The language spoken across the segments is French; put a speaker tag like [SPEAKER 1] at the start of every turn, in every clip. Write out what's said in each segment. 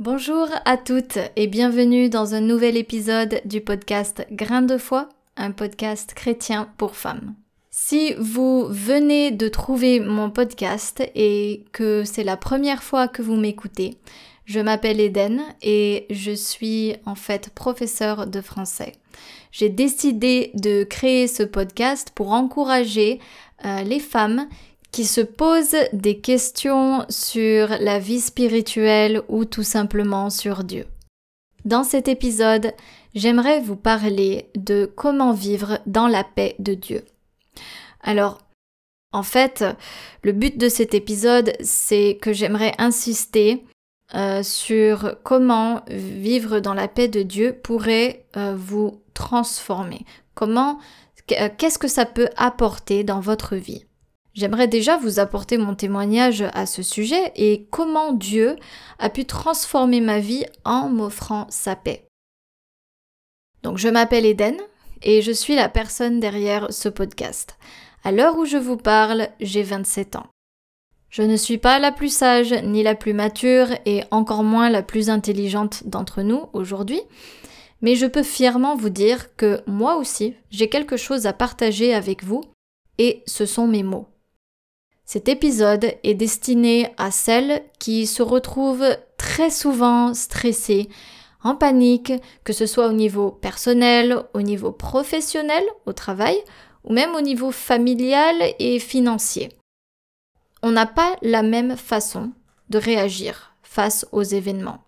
[SPEAKER 1] Bonjour à toutes et bienvenue dans un nouvel épisode du podcast Grain de foi, un podcast chrétien pour femmes. Si vous venez de trouver mon podcast et que c'est la première fois que vous m'écoutez, je m'appelle Eden et je suis en fait professeur de français. J'ai décidé de créer ce podcast pour encourager euh, les femmes qui se posent des questions sur la vie spirituelle ou tout simplement sur Dieu. Dans cet épisode, j'aimerais vous parler de comment vivre dans la paix de Dieu. Alors, en fait, le but de cet épisode, c'est que j'aimerais insister euh, sur comment vivre dans la paix de Dieu pourrait euh, vous transformer. Comment, qu'est-ce que ça peut apporter dans votre vie? J'aimerais déjà vous apporter mon témoignage à ce sujet et comment Dieu a pu transformer ma vie en m'offrant sa paix. Donc je m'appelle Eden et je suis la personne derrière ce podcast. À l'heure où je vous parle, j'ai 27 ans. Je ne suis pas la plus sage ni la plus mature et encore moins la plus intelligente d'entre nous aujourd'hui, mais je peux fièrement vous dire que moi aussi, j'ai quelque chose à partager avec vous et ce sont mes mots. Cet épisode est destiné à celles qui se retrouvent très souvent stressées, en panique, que ce soit au niveau personnel, au niveau professionnel, au travail, ou même au niveau familial et financier. On n'a pas la même façon de réagir face aux événements.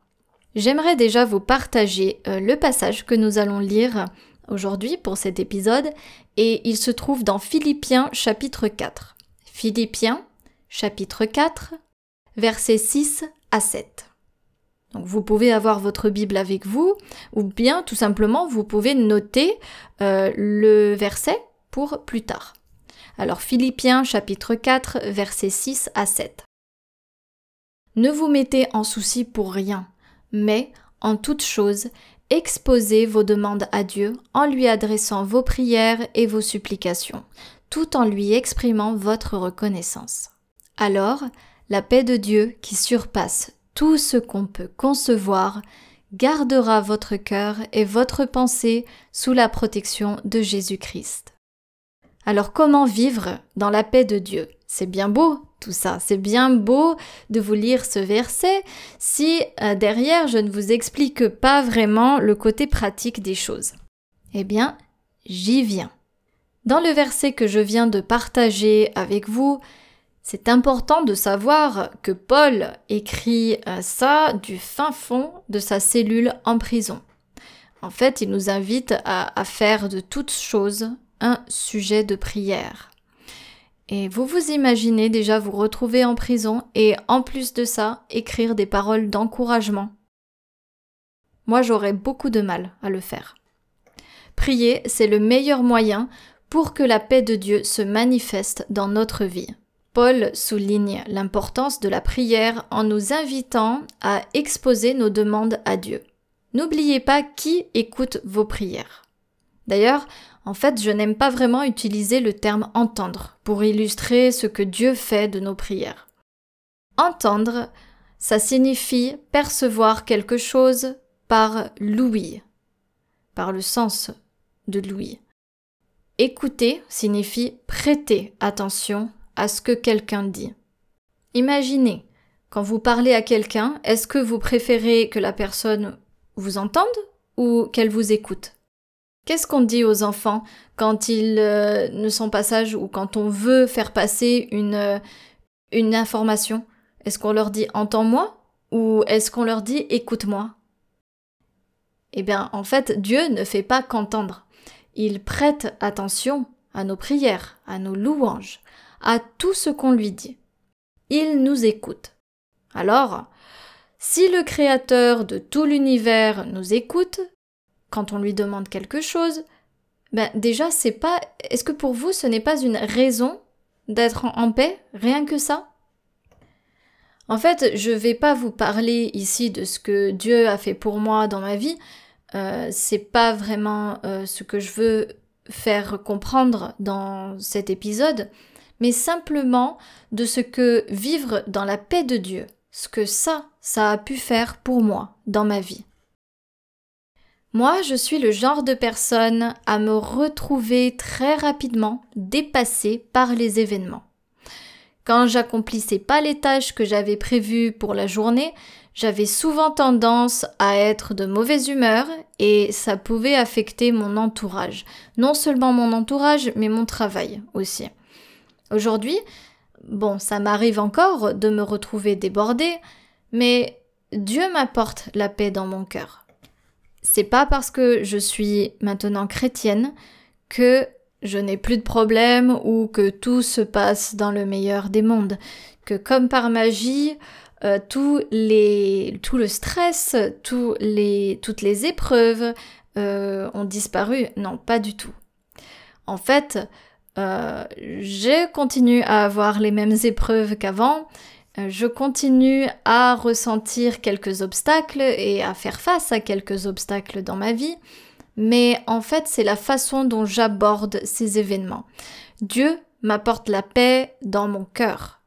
[SPEAKER 1] J'aimerais déjà vous partager euh, le passage que nous allons lire aujourd'hui pour cet épisode et il se trouve dans Philippiens chapitre 4. Philippiens, chapitre 4, versets 6 à 7. Donc vous pouvez avoir votre Bible avec vous, ou bien tout simplement vous pouvez noter euh, le verset pour plus tard. Alors Philippiens chapitre 4 versets 6 à 7. Ne vous mettez en souci pour rien, mais en toute chose, exposez vos demandes à Dieu en lui adressant vos prières et vos supplications, tout en lui exprimant votre reconnaissance. Alors, la paix de Dieu, qui surpasse tout ce qu'on peut concevoir, gardera votre cœur et votre pensée sous la protection de Jésus-Christ. Alors comment vivre dans la paix de Dieu? C'est bien beau tout ça, c'est bien beau de vous lire ce verset si euh, derrière je ne vous explique pas vraiment le côté pratique des choses. Eh bien, j'y viens. Dans le verset que je viens de partager avec vous, c'est important de savoir que Paul écrit euh, ça du fin fond de sa cellule en prison. En fait, il nous invite à, faire de toutes choses un sujet de prière. Et vous vous imaginez déjà vous retrouver en prison et en plus de ça, écrire des paroles d'encouragement. Moi, j'aurais beaucoup de mal à le faire. Prier, c'est le meilleur moyen pour que la paix de Dieu se manifeste dans notre vie. Paul souligne l'importance de la prière en nous invitant à exposer nos demandes à Dieu. N'oubliez pas qui écoute vos prières. D'ailleurs, en fait, je n'aime pas vraiment utiliser le terme entendre pour illustrer ce que Dieu fait de nos prières. Entendre, ça signifie percevoir quelque chose par l'ouïe, par le sens de l'ouïe. Écouter signifie prêter attention à ce que quelqu'un dit. Imaginez, quand vous parlez à quelqu'un, est-ce que vous préférez que la personne vous entende ou qu'elle vous écoute? Qu'est-ce qu'on dit aux enfants quand ils euh, ne sont pas sages ou quand on veut faire passer une, euh, une information? Est-ce qu'on leur dit entends-moi ou est-ce qu'on leur dit écoute-moi? Eh bien, en fait, Dieu ne fait pas qu'entendre. Il prête attention à nos prières, à nos louanges, à tout ce qu'on lui dit. Il nous écoute. Alors, si le Créateur de tout l'univers nous écoute, quand on lui demande quelque chose, ben déjà c'est pas. Est-ce que pour vous ce n'est pas une raison d'être en paix, rien que ça? En fait, je vais pas vous parler ici de ce que Dieu a fait pour moi dans ma vie, euh, c'est pas vraiment euh, ce que je veux faire comprendre dans cet épisode, mais simplement de ce que vivre dans la paix de Dieu ce que ça, ça a pu faire pour moi dans ma vie. Moi, je suis le genre de personne à me retrouver très rapidement dépassée par les événements. Quand j'accomplissais pas les tâches que j'avais prévues pour la journée, j'avais souvent tendance à être de mauvaise humeur et ça pouvait affecter mon entourage. Non seulement mon entourage, mais mon travail aussi. Aujourd'hui, bon, ça m'arrive encore de me retrouver débordée, mais Dieu m'apporte la paix dans mon cœur. C'est pas parce que je suis maintenant chrétienne que je n'ai plus de problèmes ou que tout se passe dans le meilleur des mondes, que comme par magie, euh, tout, les, tout le stress, tous les, toutes les épreuves euh, ont disparu. Non, pas du tout. En fait, euh, je continue à avoir les mêmes épreuves qu'avant. Je continue à ressentir quelques obstacles et à faire face à quelques obstacles dans ma vie mais en fait c'est la façon dont j'aborde ces événements. Dieu m'apporte la paix dans mon cœur.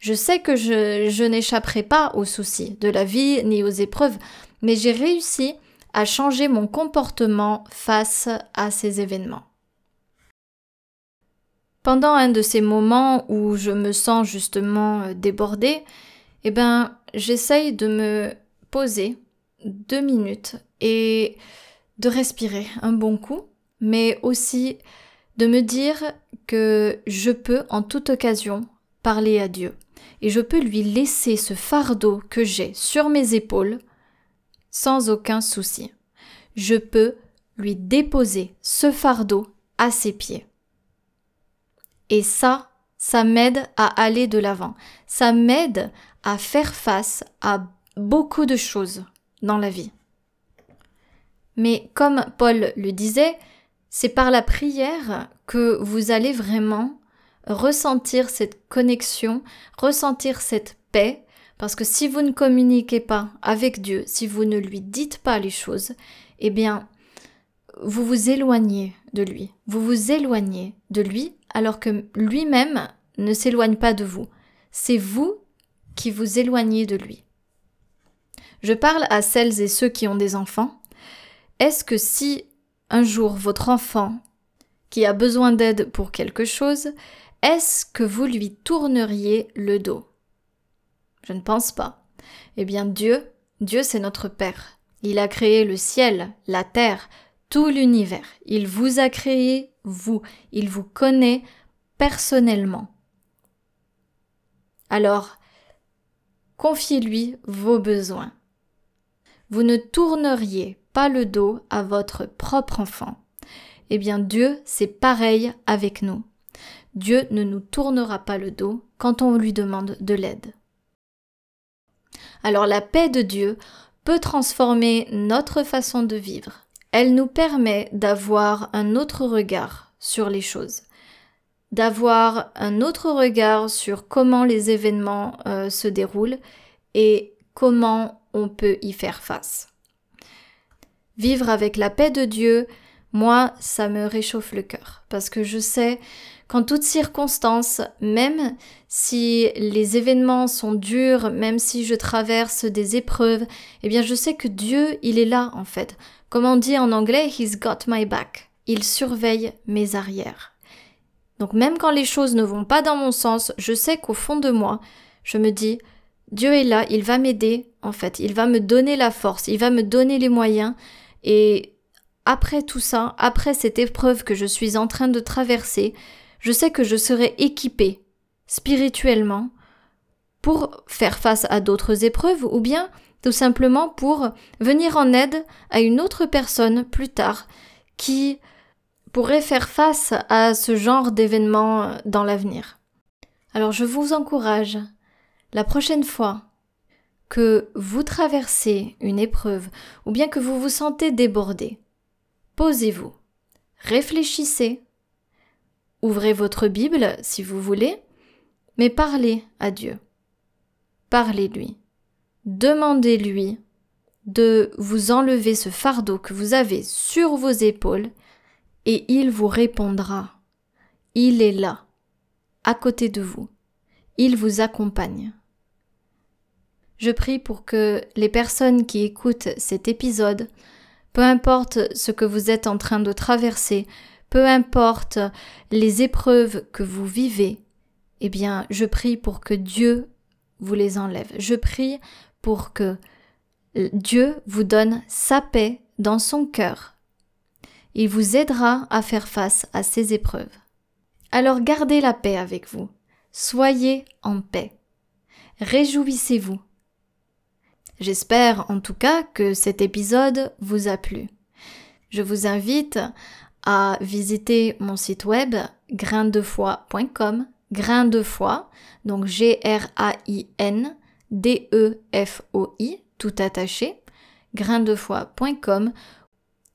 [SPEAKER 1] Je sais que je, n'échapperai pas aux soucis de la vie ni aux épreuves, mais j'ai réussi à changer mon comportement face à ces événements. Pendant un de ces moments où je me sens justement euh, débordée, eh ben, j'essaye de me poser deux minutes et de respirer un bon coup, mais aussi de me dire que je peux en toute occasion parler à Dieu et je peux lui laisser ce fardeau que j'ai sur mes épaules sans aucun souci. Je peux lui déposer ce fardeau à ses pieds. Et ça, ça m'aide à aller de l'avant. Ça m'aide à faire face à beaucoup de choses dans la vie. Mais comme Paul le disait, c'est par la prière que vous allez vraiment ressentir cette connexion, ressentir cette paix, parce que si vous ne communiquez pas avec Dieu, si vous ne lui dites pas les choses, eh bien, vous vous éloignez de lui. Vous vous éloignez de lui alors que lui-même ne s'éloigne pas de vous. C'est vous qui vous éloignez de lui. Je parle à celles et ceux qui ont des enfants. Est-ce que si un jour votre enfant qui a besoin d'aide pour quelque chose, est-ce que vous lui tourneriez le dos? Je ne pense pas. Eh bien Dieu, Dieu c'est notre Père. Il a créé le ciel, la terre, tout l'univers. Il vous a créé, vous. Il vous connaît personnellement. Alors, confiez-lui vos besoins. Vous ne tourneriez pas le dos à votre propre enfant. Eh bien Dieu, c'est pareil avec nous. Dieu ne nous tournera pas le dos quand on lui demande de l'aide. Alors la paix de Dieu peut transformer notre façon de vivre. Elle nous permet d'avoir un autre regard sur les choses, d'avoir un autre regard sur comment les événements euh, se déroulent et comment on peut y faire face. Vivre avec la paix de Dieu, moi, ça me réchauffe le cœur, parce que je sais qu'en toutes circonstances, même si les événements sont durs, même si je traverse des épreuves, eh bien je sais que Dieu, il est là en fait. Comme on dit en anglais, He's got my back. Il surveille mes arrières. Donc même quand les choses ne vont pas dans mon sens, je sais qu'au fond de moi, je me dis, Dieu est là, il va m'aider, en fait, il va me donner la force, il va me donner les moyens, et après tout ça, après cette épreuve que je suis en train de traverser, je sais que je serai équipée spirituellement pour faire face à d'autres épreuves ou bien tout simplement pour venir en aide à une autre personne plus tard qui pourrait faire face à ce genre d'événements dans l'avenir. Alors je vous encourage, la prochaine fois que vous traversez une épreuve ou bien que vous vous sentez débordé, posez-vous, réfléchissez, ouvrez votre Bible si vous voulez, mais parlez à Dieu. Parlez-lui. Demandez-lui de vous enlever ce fardeau que vous avez sur vos épaules et il vous répondra. Il est là, à côté de vous. Il vous accompagne. Je prie pour que les personnes qui écoutent cet épisode, peu importe ce que vous êtes en train de traverser, peu importe les épreuves que vous vivez, eh bien, je prie pour que Dieu vous les enlève. Je prie pour que Dieu vous donne sa paix dans son cœur. Il vous aidera à faire face à ces épreuves. Alors gardez la paix avec vous. Soyez en paix. Réjouissez-vous. J'espère en tout cas que cet épisode vous a plu. Je vous invite à visiter mon site web graindefoi.com, grain de foi, donc G-R-A-I-N D-E-F-O-I, tout attaché, graindefoi.com,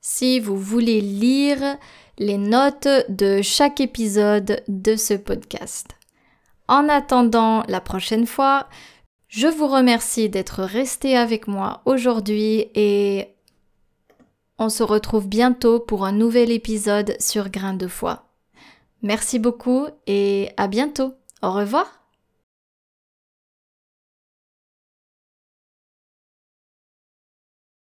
[SPEAKER 1] si vous voulez lire les notes de chaque épisode de ce podcast. En attendant la prochaine fois, je vous remercie d'être resté avec moi aujourd'hui et on se retrouve bientôt pour un nouvel épisode sur Grain de foi. Merci beaucoup et à bientôt. Au revoir.